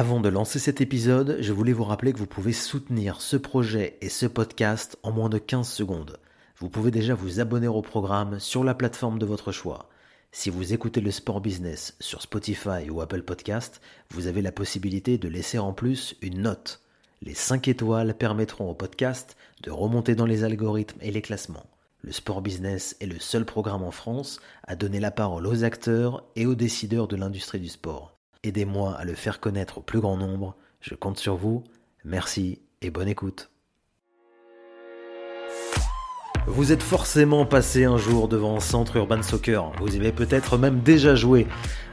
Avant de lancer cet épisode, je voulais vous rappeler que vous pouvez soutenir ce projet et ce podcast en moins de 15 secondes. Vous pouvez déjà vous abonner au programme sur la plateforme de votre choix. Si vous écoutez le sport business sur Spotify ou Apple Podcast, vous avez la possibilité de laisser en plus une note. Les 5 étoiles permettront au podcast de remonter dans les algorithmes et les classements. Le sport business est le seul programme en France à donner la parole aux acteurs et aux décideurs de l'industrie du sport. Aidez-moi à le faire connaître au plus grand nombre. Je compte sur vous. Merci et bonne écoute. Vous êtes forcément passé un jour devant un centre urban soccer. Vous y avez peut-être même déjà joué.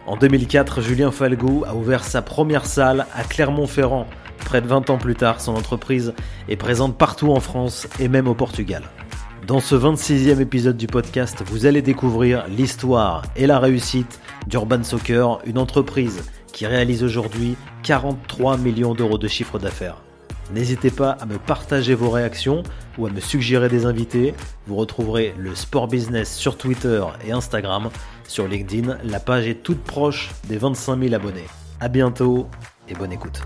En 2004, Julien Falgou a ouvert sa première salle à Clermont-Ferrand. Près de 20 ans plus tard, son entreprise est présente partout en France et même au Portugal. Dans ce 26e épisode du podcast, vous allez découvrir l'histoire et la réussite d'Urban Soccer, une entreprise qui réalise aujourd'hui 43 millions d'euros de chiffre d'affaires. N'hésitez pas à me partager vos réactions ou à me suggérer des invités. Vous retrouverez le Sport Business sur Twitter et Instagram. Sur LinkedIn, la page est toute proche des 25 000 abonnés. A bientôt et bonne écoute.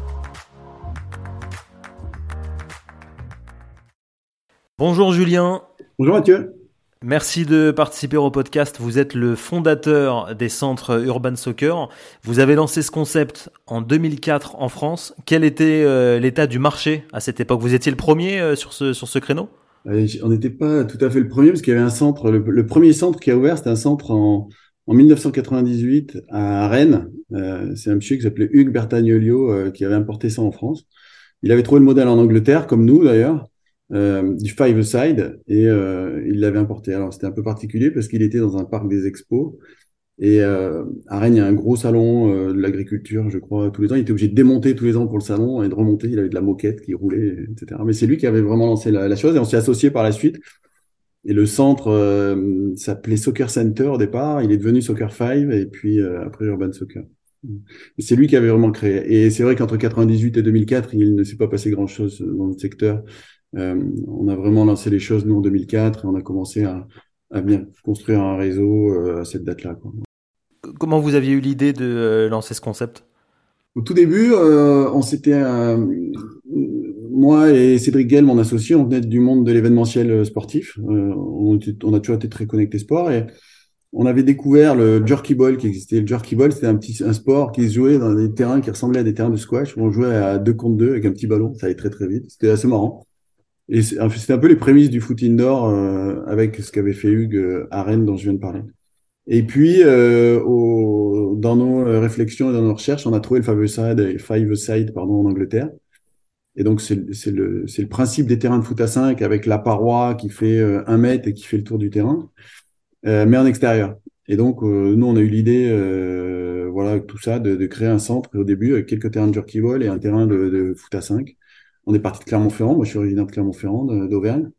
Bonjour Julien. Bonjour Mathieu. Merci de participer au podcast. Vous êtes le fondateur des centres Urban Soccer. Vous avez lancé ce concept en 2004 en France. Quel était euh, l'état du marché à cette époque? Vous étiez le premier euh, sur ce, sur ce créneau? On n'était pas tout à fait le premier parce qu'il y avait un centre. Le, premier centre qui a ouvert, c'était un centre en, en 1998 à Rennes. Euh, C'est un monsieur qui s'appelait Hugues Bertagnolio qui avait importé ça en France. Il avait trouvé le modèle en Angleterre, comme nous d'ailleurs. Euh, du Five Side et euh, il l'avait importé. Alors c'était un peu particulier parce qu'il était dans un parc des expos et euh, à Rennes il y a un gros salon euh, de l'agriculture, je crois, tous les ans. Il était obligé de démonter tous les ans pour le salon et de remonter. Il avait de la moquette qui roulait, etc. Mais c'est lui qui avait vraiment lancé la, la chose et on s'est associé par la suite. Et le centre euh, s'appelait Soccer Center au départ. Il est devenu Soccer Five et puis après Urban Soccer. C'est lui qui avait vraiment créé. Et c'est vrai qu'entre 98 et 2004, il ne s'est pas passé grand-chose dans le secteur. Euh, on a vraiment lancé les choses, nous, en 2004, et on a commencé à, bien construire un réseau euh, à cette date-là. Comment vous aviez eu l'idée de euh, lancer ce concept? Au tout début, on s'était... moi et Cédric Gell, mon associé, on venait du monde de l'événementiel sportif. On, on, a toujours été très connectés sport et on avait découvert le jerky ball qui existait. Le jerky ball, c'était un petit un sport qui se jouait dans des terrains qui ressemblaient à des terrains de squash. Où on jouait à deux contre deux avec un petit ballon. Ça allait très très vite. C'était assez marrant. Et c'était un peu les prémices du foot indoor euh, avec ce qu'avait fait Hugues euh, à Rennes dont je viens de parler. Et puis, euh, dans nos réflexions et dans nos recherches, on a trouvé le Five Side, pardon, en Angleterre. Et donc, c'est le, principe des terrains de foot à 5 avec la paroi qui fait un mètre et qui fait le tour du terrain, mais en extérieur. Et donc, nous, on a eu l'idée, voilà, tout ça, de, de, créer un centre au début avec quelques terrains de jerky ball et un terrain de, de foot à 5 on est parti de Clermont-Ferrand. Moi, je suis originaire de Clermont-Ferrand, d'Auvergne.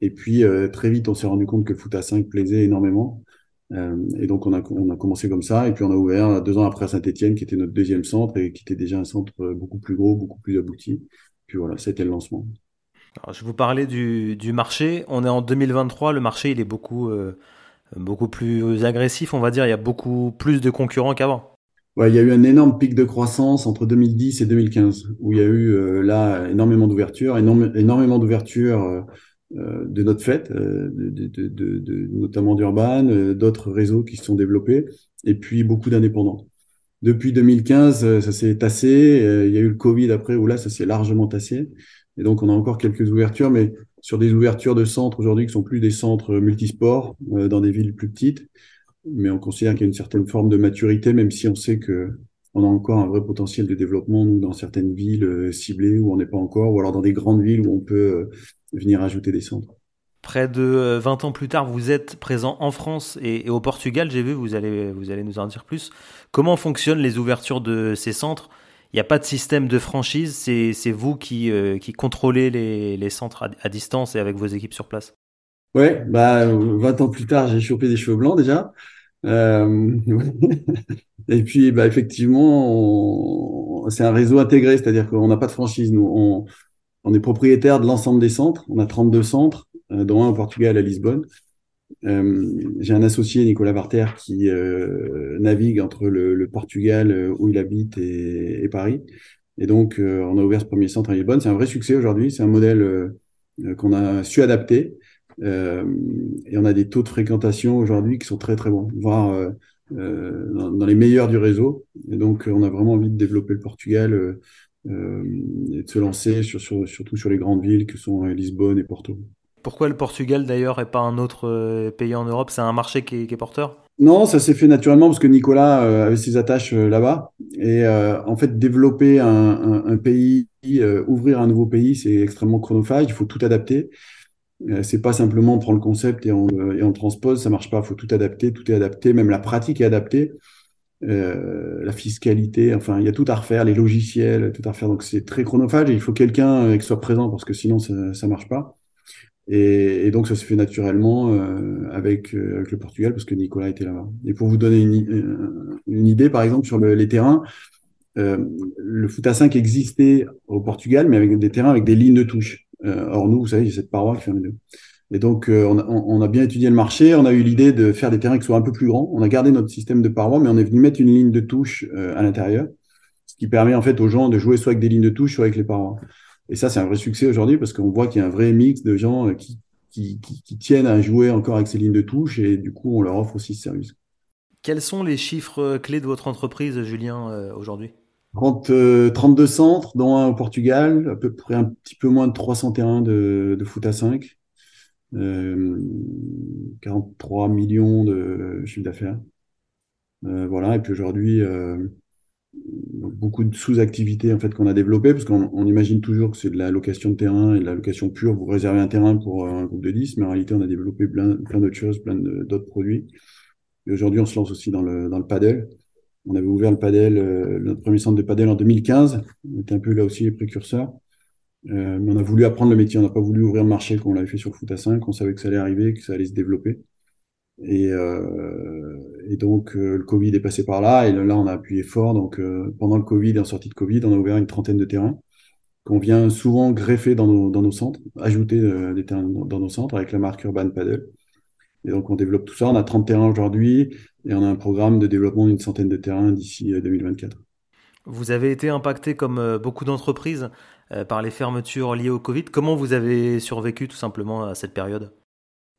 Et puis, euh, très vite, on s'est rendu compte que foot à 5 plaisait énormément. Euh, et donc, on a, on a commencé comme ça. Et puis, on a ouvert deux ans après à Saint-Etienne, qui était notre deuxième centre et qui était déjà un centre beaucoup plus gros, beaucoup plus abouti. Puis voilà, c'était le lancement. Alors, je vous parlais du, marché. On est en 2023. Le marché, il est beaucoup, euh, beaucoup plus agressif, on va dire. Il y a beaucoup plus de concurrents qu'avant. Il y a eu un énorme pic de croissance entre 2010 et 2015, où il y a eu euh, là énormément d'ouvertures, énormément d'ouvertures euh, euh, de notre fête, notamment d'Urban, d'autres réseaux qui se sont développés, et puis beaucoup d'indépendants. Depuis 2015, ça s'est tassé. il y a eu le Covid après, où là, ça s'est largement tassé. Et donc, on a encore quelques ouvertures, mais sur des ouvertures de centres aujourd'hui qui sont plus des centres multisports dans des villes plus petites mais on considère qu'il y a une certaine forme de maturité, même si on sait que on a encore un vrai potentiel de développement, nous, dans certaines villes euh, ciblées où on n'est pas encore, ou alors dans des grandes villes où on peut euh, venir ajouter des centres. Près de 20 euh, ans plus tard, vous êtes présent en France et, au Portugal, j'ai vu, vous allez, vous allez nous en dire plus. Comment fonctionnent les ouvertures de ces centres? Il n'y a pas de système de franchise, c'est vous qui, qui contrôlez les, les centres à, à, distance et avec vos équipes sur place? Ouais, bah, 20 ans plus tard, j'ai chopé des cheveux blancs déjà. Euh, et puis, bah, effectivement, c'est un réseau intégré, c'est-à-dire qu'on n'a pas de franchise. Nous, on, on est propriétaire de l'ensemble des centres. On a 32 centres, euh, dont un au Portugal à Lisbonne. j'ai un associé, Nicolas Barter, qui navigue entre le, Portugal, où il habite, et, Paris. Et donc, on a ouvert ce premier centre à Lisbonne. C'est un vrai succès aujourd'hui. C'est un modèle qu'on a su adapter. Et on a des taux de fréquentation aujourd'hui qui sont très, très bons, voire dans, dans, les meilleurs du réseau. Et donc, on a vraiment envie de développer le Portugal euh, et de se lancer sur, surtout sur les grandes villes que sont euh, Lisbonne et Porto. Pourquoi le Portugal d'ailleurs et pas un autre euh, pays en Europe? C'est un marché qui est, porteur? Non, ça s'est fait naturellement parce que Nicolas avait ses attaches là-bas. Et en fait, développer un, pays, ouvrir un nouveau pays, c'est extrêmement chronophage. Il faut tout adapter. C'est pas simplement prendre le concept et on, et on le transpose, ça marche pas. Il faut tout adapter, tout est adapté, même la pratique est adaptée. Euh, la fiscalité, enfin, il y a tout à refaire, les logiciels, tout à refaire. Donc, c'est très chronophage et il faut quelqu'un euh, qui soit présent parce que sinon, ça ne marche pas. Et, donc, ça se fait naturellement euh, avec, avec le Portugal parce que Nicolas était là-bas. Et pour vous donner une, une idée, par exemple, sur le, les terrains, le foot à 5 existait au Portugal, mais avec des terrains avec des lignes de touche. Or, nous, vous savez, a cette paroi qui fait deux. Et donc, euh, on, a, bien étudié le marché. On a eu l'idée de faire des terrains qui soient un peu plus grands. On a gardé notre système de parois, mais on est venu mettre une ligne de touche euh, à l'intérieur, ce qui permet en fait aux gens de jouer soit avec des lignes de touche, soit avec les parois. Et ça, c'est un vrai succès aujourd'hui parce qu'on voit qu'il y a un vrai mix de gens euh, qui, qui, qui, tiennent à jouer encore avec ces lignes de touche et du coup, on leur offre aussi ce service. Quels sont les chiffres clés de votre entreprise, Julien, aujourd'hui? 32 centres, dont un au Portugal, à peu près un petit peu moins de 300 terrains de, de foot à 5 43 euh, millions de chiffre d'affaires. Euh, voilà, et puis aujourd'hui, euh, beaucoup de sous-activités en fait qu'on a développées, parce qu'on imagine toujours que c'est de la location de terrain et de la location pure. Vous réservez un terrain pour un groupe de 10, mais en réalité, on a développé plein, plein d'autres choses, plein d'autres produits. Et aujourd'hui, on se lance aussi dans le, dans le paddle. On avait ouvert le paddle, notre premier centre de paddle en 2015. On était un peu là aussi les précurseurs. Euh, mais on a voulu apprendre le métier, on n'a pas voulu ouvrir le marché comme on l'avait fait sur foot à 5, on savait que ça allait arriver, que ça allait se développer. Et, euh, donc euh, le Covid est passé par là, et là on a appuyé fort. Donc pendant le Covid et en sortie de Covid, on a ouvert une trentaine de terrains qu'on vient souvent greffer dans nos, dans nos centres, ajouter des terrains dans nos centres avec la marque Urban Paddle. Et donc on développe tout ça, on a 30 terrains aujourd'hui, et on a un programme de développement d'une centaine de terrains d'ici 2024. Vous avez été impacté comme beaucoup d'entreprises euh, par les fermetures liées au Covid. Comment vous avez survécu tout simplement à cette période?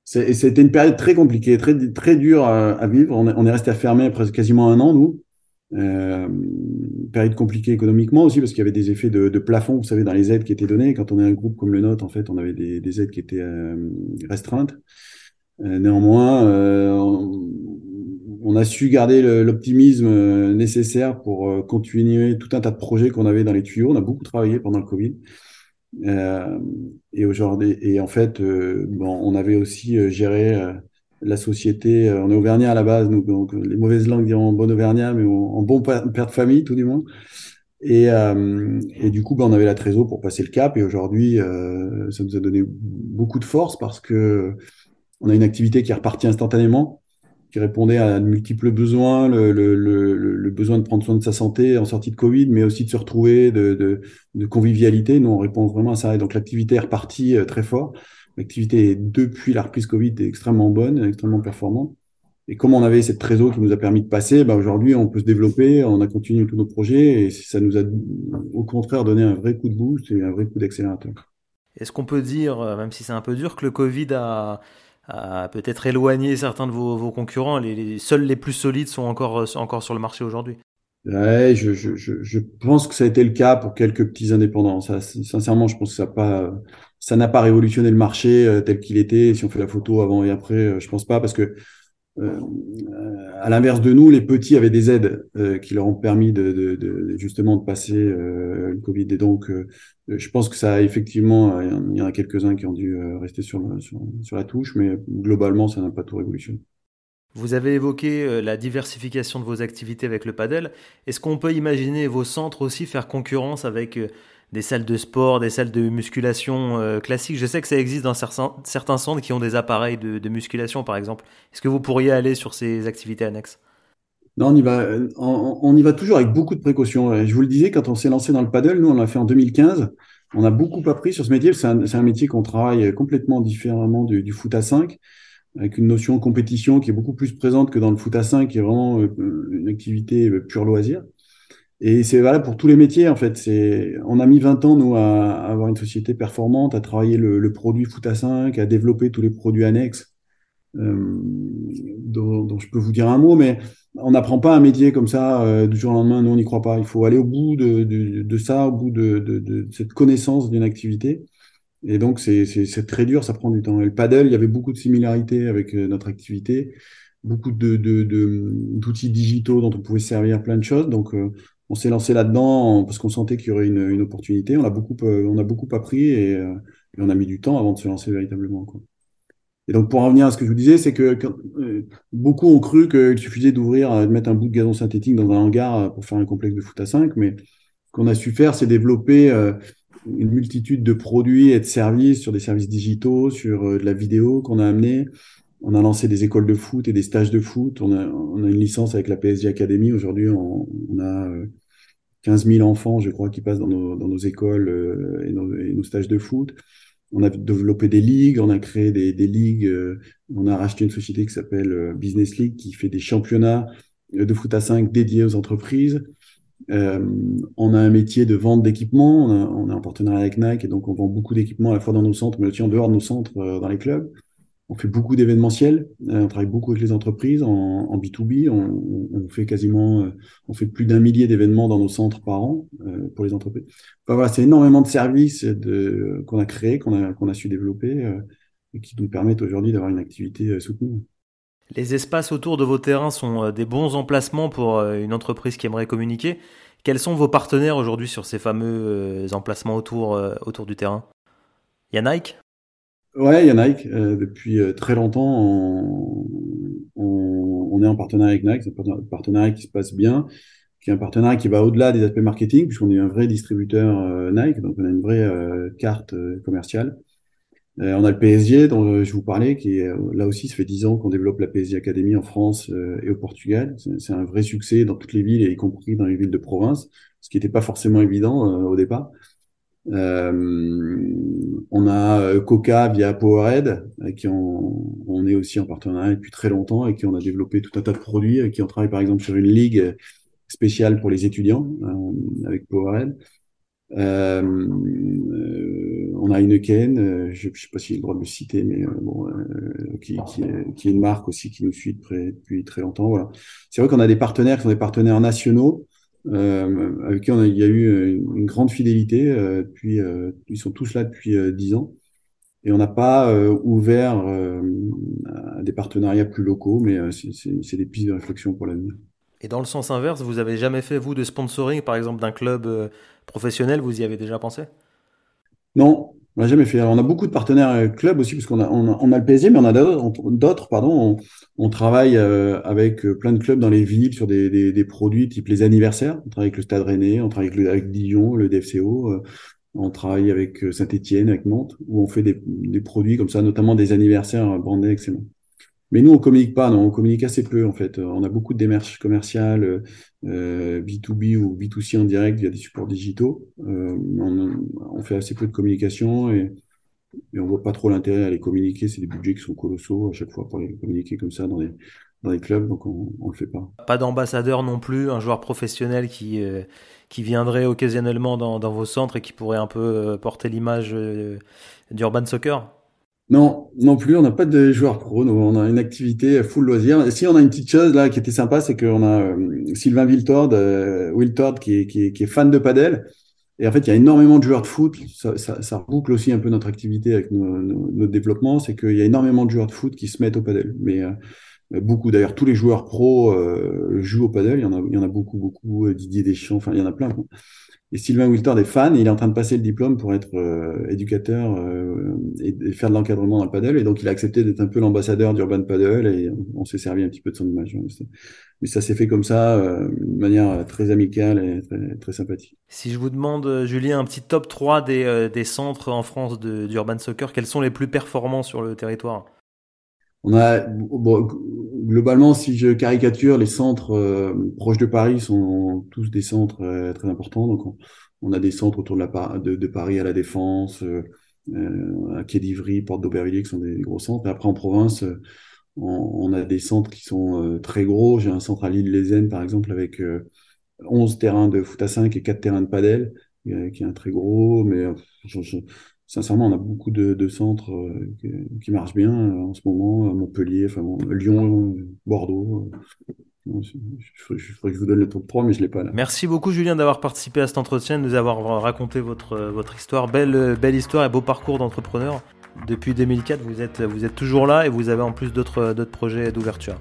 C'était une période très compliquée, très, très dure à, vivre. On est, resté à fermer presque quasiment un an, nous. Euh, période compliquée économiquement aussi parce qu'il y avait des effets de, plafond, vous savez, dans les aides qui étaient données. Quand on est un groupe comme le nôtre, en fait, on avait des, aides qui étaient euh, restreintes. Euh, néanmoins, on a su garder l'optimisme euh, nécessaire pour euh, continuer tout un tas de projets qu'on avait dans les tuyaux. On a beaucoup travaillé pendant le Covid. Euh, et aujourd'hui, et en fait, bon, on avait aussi géré la société. on est auvergnat à la base, donc, les mauvaises langues diront bon auvergnat, mais en, bon père, de famille, tout du moins. Et, et du coup, ben, on avait la trésor pour passer le cap. Et aujourd'hui, ça nous a donné beaucoup de force parce que on a une activité qui est repartie instantanément qui répondait à de multiples besoins, le, besoin de prendre soin de sa santé en sortie de Covid, mais aussi de se retrouver, de convivialité. Nous, on répond vraiment à ça. Et donc, l'activité est repartie euh, très fort. L'activité, depuis la reprise Covid, est extrêmement bonne, extrêmement performante. Et comme on avait cette trésor qui nous a permis de passer, bah aujourd'hui, on peut se développer, on a continué tous nos projets et ça nous a, au contraire, donné un vrai coup de boost et un vrai coup d'accélérateur. Est-ce qu'on peut dire, euh, même si c'est un peu dur, que le Covid a, à peut-être éloigner certains de vos, concurrents. Les, seuls les plus solides sont encore, encore sur le marché aujourd'hui. Ouais, je, je, je, pense que ça a été le cas pour quelques petits indépendants. Ça, sincèrement, je pense que ça pas, ça n'a pas révolutionné le marché euh, tel qu'il était. Si on fait la photo avant et après, euh, je pense pas parce que euh, à l'inverse de nous, les petits avaient des aides qui leur ont permis de, justement de passer le Covid. Et donc, euh, je pense que ça a effectivement, il y en a quelques-uns qui ont dû rester sur, la touche, mais globalement, ça n'a pas tout révolutionné. Vous avez évoqué la diversification de vos activités avec le padel. Est-ce qu'on peut imaginer vos centres aussi faire concurrence avec des salles de sport, des salles de musculation euh, classiques? Je sais que ça existe dans certains centres qui ont des appareils de, musculation, par exemple. Est-ce que vous pourriez aller sur ces activités annexes? Non, on y va, on, y va toujours avec beaucoup de précautions. Je vous le disais, quand on s'est lancé dans le paddle, nous, on l'a fait en 2015. On a beaucoup appris sur ce métier. C'est un, métier qu'on travaille complètement différemment du, foot à 5. avec une notion de compétition qui est beaucoup plus présente que dans le foot à 5, qui est vraiment une activité pure loisir. Et c'est valable pour tous les métiers, en fait. C'est, on a mis 20 ans, nous, à, avoir une société performante, à travailler le, produit foot à 5, à développer tous les produits annexes, euh, dont, dont, je peux vous dire un mot, mais on n'apprend pas un métier comme ça euh, du jour au lendemain. Nous, on n'y croit pas. Il faut aller au bout de, de, de ça, au bout de, de cette connaissance d'une activité. Et donc, c'est très dur, ça prend du temps. Et le paddle, il y avait beaucoup de similarités avec euh, notre activité, beaucoup d'outils de, digitaux dont on pouvait servir plein de choses. Donc, euh, on s'est lancé là-dedans parce qu'on sentait qu'il y aurait une, une, opportunité. On a beaucoup, euh, on a beaucoup appris et, et, on a mis du temps avant de se lancer véritablement. Quoi. Et donc, pour revenir à ce que je vous disais, c'est que beaucoup ont cru qu'il suffisait d'ouvrir, de mettre un bout de gazon synthétique dans un hangar pour faire un complexe de foot à 5, mais ce qu'on a su faire, c'est développer une multitude de produits et de services sur des services digitaux, sur de la vidéo qu'on a amené. On a lancé des écoles de foot et des stages de foot. On a, une licence avec la PSG Academy. Aujourd'hui, on, a 15 000 enfants, je crois, qui passent dans nos, écoles et nos, stages de foot. On a développé des ligues, on a créé des, ligues. On a racheté une société qui s'appelle Business League qui fait des championnats de foot à 5 dédiés aux entreprises. Euh, on a un métier de vente d'équipements, on, est en partenariat avec Nike et donc on vend beaucoup d'équipements à la fois dans nos centres, mais aussi en dehors de nos centres, euh, dans les clubs. On fait beaucoup d'événementiels, euh, on travaille beaucoup avec les entreprises en, B2B, on, fait quasiment, on fait plus d'un millier d'événements dans nos centres par an pour les entreprises. Voilà, c'est énormément de services qu'on a créés, qu'on a, su développer et qui nous permettent aujourd'hui d'avoir une activité soutenue. Les espaces autour de vos terrains sont euh, des bons emplacements pour euh, une entreprise qui aimerait communiquer. Quels sont vos partenaires aujourd'hui sur ces fameux euh, emplacements autour, autour du terrain? Il y a Nike Ouais, il y a Nike. depuis très longtemps, on, est en partenariat avec Nike. C'est un partenariat qui se passe bien, qui est un partenariat qui va au-delà des aspects marketing, puisqu'on est un vrai distributeur Nike, donc on a une vraie carte commerciale. Euh, on a le PSG dont euh, je vous parlais, qui est, euh, là aussi, ça fait dix ans qu'on développe la PSG Academy en France et au Portugal. C'est un vrai succès dans toutes les villes, y compris dans les villes de province, ce qui n'était pas forcément évident au départ. On a Coca via Powerhead, avec qui on, on, est aussi en partenariat depuis très longtemps et qui on a développé tout un tas de produits, avec qui on travaille par exemple sur une ligue spéciale pour les étudiants avec Powerhead. Euh, euh, on a Heineken, euh, je ne sais pas s'il a le droit de le citer, mais bon, qui, qui, est, qui, est, une marque aussi qui nous suit depuis très longtemps. Voilà. C'est vrai qu'on a des partenaires qui sont des partenaires nationaux, euh, avec qui on a, il y a eu une, grande fidélité. Euh, euh, ils sont tous là depuis dix ans. Et on n'a pas ouvert des partenariats plus locaux, mais c'est des pistes de réflexion pour l'avenir. Et dans le sens inverse, vous avez jamais fait, vous, de sponsoring, par exemple, d'un club euh, professionnel Vous y avez déjà pensé? Non, on n'a jamais fait. on a beaucoup de partenaires euh, clubs aussi, parce qu'on a, on a, le PSG, mais on a d'autres, pardon. On, travaille euh, avec plein de clubs dans les villes sur des, produits type les anniversaires. On travaille avec le Stade Rennais, on travaille avec, le, avec Dijon, le DFCO. on travaille avec Saint-Etienne, avec Nantes, où on fait des, des, produits comme ça, notamment des anniversaires brandés excellents. Mais nous, on communique pas, non, on communique assez peu en fait. On a beaucoup de démarches commerciales, euh, B2B ou B2C en direct via des supports digitaux. Euh, on, fait assez peu de communication et, et on voit pas trop l'intérêt à les communiquer. C'est des budgets qui sont colossaux à chaque fois pour les communiquer comme ça dans les, dans les clubs, donc on, on le fait pas. Pas d'ambassadeur non plus, un joueur professionnel qui, euh, qui viendrait occasionnellement dans, vos centres et qui pourrait un peu euh, porter l'image euh, d'Urban Soccer? Non, non plus, on n'a pas de joueurs pro, on a une activité full loisir. Si on a une petite chose là qui était sympa, c'est qu'on a euh, Sylvain Wiltord, euh, Wiltord qui est, fan de padel. Et en fait, il y a énormément de joueurs de foot. Ça, boucle aussi un peu notre activité avec notre développement, c'est qu'il y a énormément de joueurs de foot qui se mettent au padel. Mais euh, beaucoup, d'ailleurs, tous les joueurs pro euh, jouent au padel. Il y en a, il y en a beaucoup, beaucoup. Didier Deschamps, enfin, il y en a plein. Quoi. Et Sylvain Wiltord est fan et il est en train de passer le diplôme pour être euh, éducateur euh, et, faire de l'encadrement dans le paddle. Et donc, il a accepté d'être un peu l'ambassadeur d'Urban Paddle et on, s'est servi un petit peu de son image. Mais ça s'est fait comme ça, euh, de manière très amicale et très, très, sympathique. Si je vous demande, Julien, un petit top 3 des, des centres en France d'Urban Soccer, quels sont les plus performants sur le territoire? On a bon, globalement, si je caricature, les centres euh, proches de Paris sont tous des centres euh, très importants. Donc, on, a des centres autour de, Paris à la Défense, euh, à Quai d'Ivry, Porte d'Aubervilliers, qui sont des gros centres. Et après, en province, on, a des centres qui sont très gros. J'ai un centre à l'île-les-Aisnes, par exemple, avec 11 terrains de foot à 5 et 4 terrains de padel, qui est un très gros. Mais sincèrement, on a beaucoup de, centres qui, marchent bien en ce moment, Montpellier, enfin, Lyon, Bordeaux. Je ferais que je vous donne le top 3, mais je ne l'ai pas là. Merci beaucoup, Julien, d'avoir participé à cet entretien, de nous avoir raconté votre, votre histoire. Belle, belle histoire et beau parcours d'entrepreneur. Depuis 2004, vous êtes, vous êtes toujours là et vous avez en plus d'autres projets d'ouverture.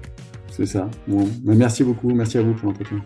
C'est ça. Bon. Merci beaucoup. Merci à vous pour l'entretien.